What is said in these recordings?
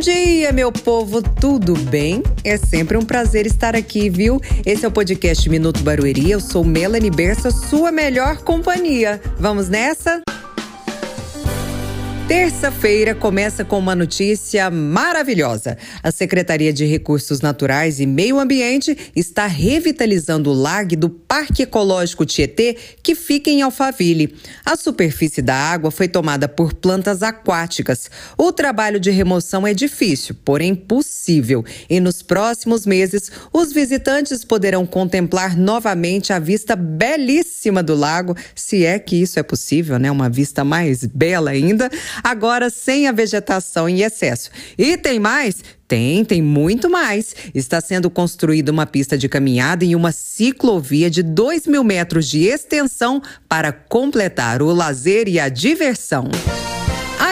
dia, meu povo, tudo bem? É sempre um prazer estar aqui, viu? Esse é o podcast Minuto Barueri. Eu sou Melanie Berça, sua melhor companhia. Vamos nessa? Terça-feira começa com uma notícia maravilhosa. A Secretaria de Recursos Naturais e Meio Ambiente está revitalizando o lago do Parque Ecológico Tietê, que fica em Alphaville. A superfície da água foi tomada por plantas aquáticas. O trabalho de remoção é difícil, porém possível. E nos próximos meses, os visitantes poderão contemplar novamente a vista belíssima do lago, se é que isso é possível, né? Uma vista mais bela ainda agora sem a vegetação em excesso. E tem mais? Tem, tem muito mais. Está sendo construída uma pista de caminhada e uma ciclovia de 2 mil metros de extensão para completar o lazer e a diversão.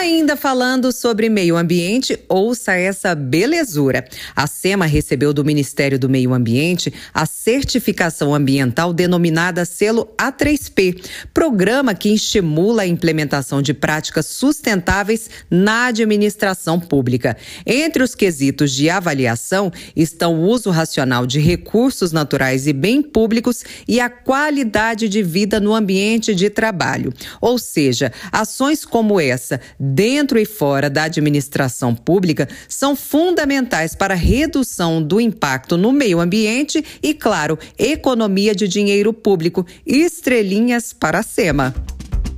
Ainda falando sobre meio ambiente, ouça essa belezura. A SEMA recebeu do Ministério do Meio Ambiente a certificação ambiental denominada selo A3P, programa que estimula a implementação de práticas sustentáveis na administração pública. Entre os quesitos de avaliação estão o uso racional de recursos naturais e bem públicos e a qualidade de vida no ambiente de trabalho. Ou seja, ações como essa dentro e fora da administração pública são fundamentais para a redução do impacto no meio ambiente e, claro, economia de dinheiro público. Estrelinhas para a SEMA.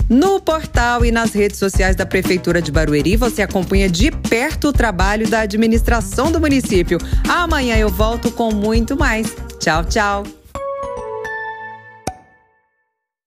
No portal e nas redes sociais da Prefeitura de Barueri, você acompanha de perto o trabalho da administração do município. Amanhã eu volto com muito mais. Tchau, tchau.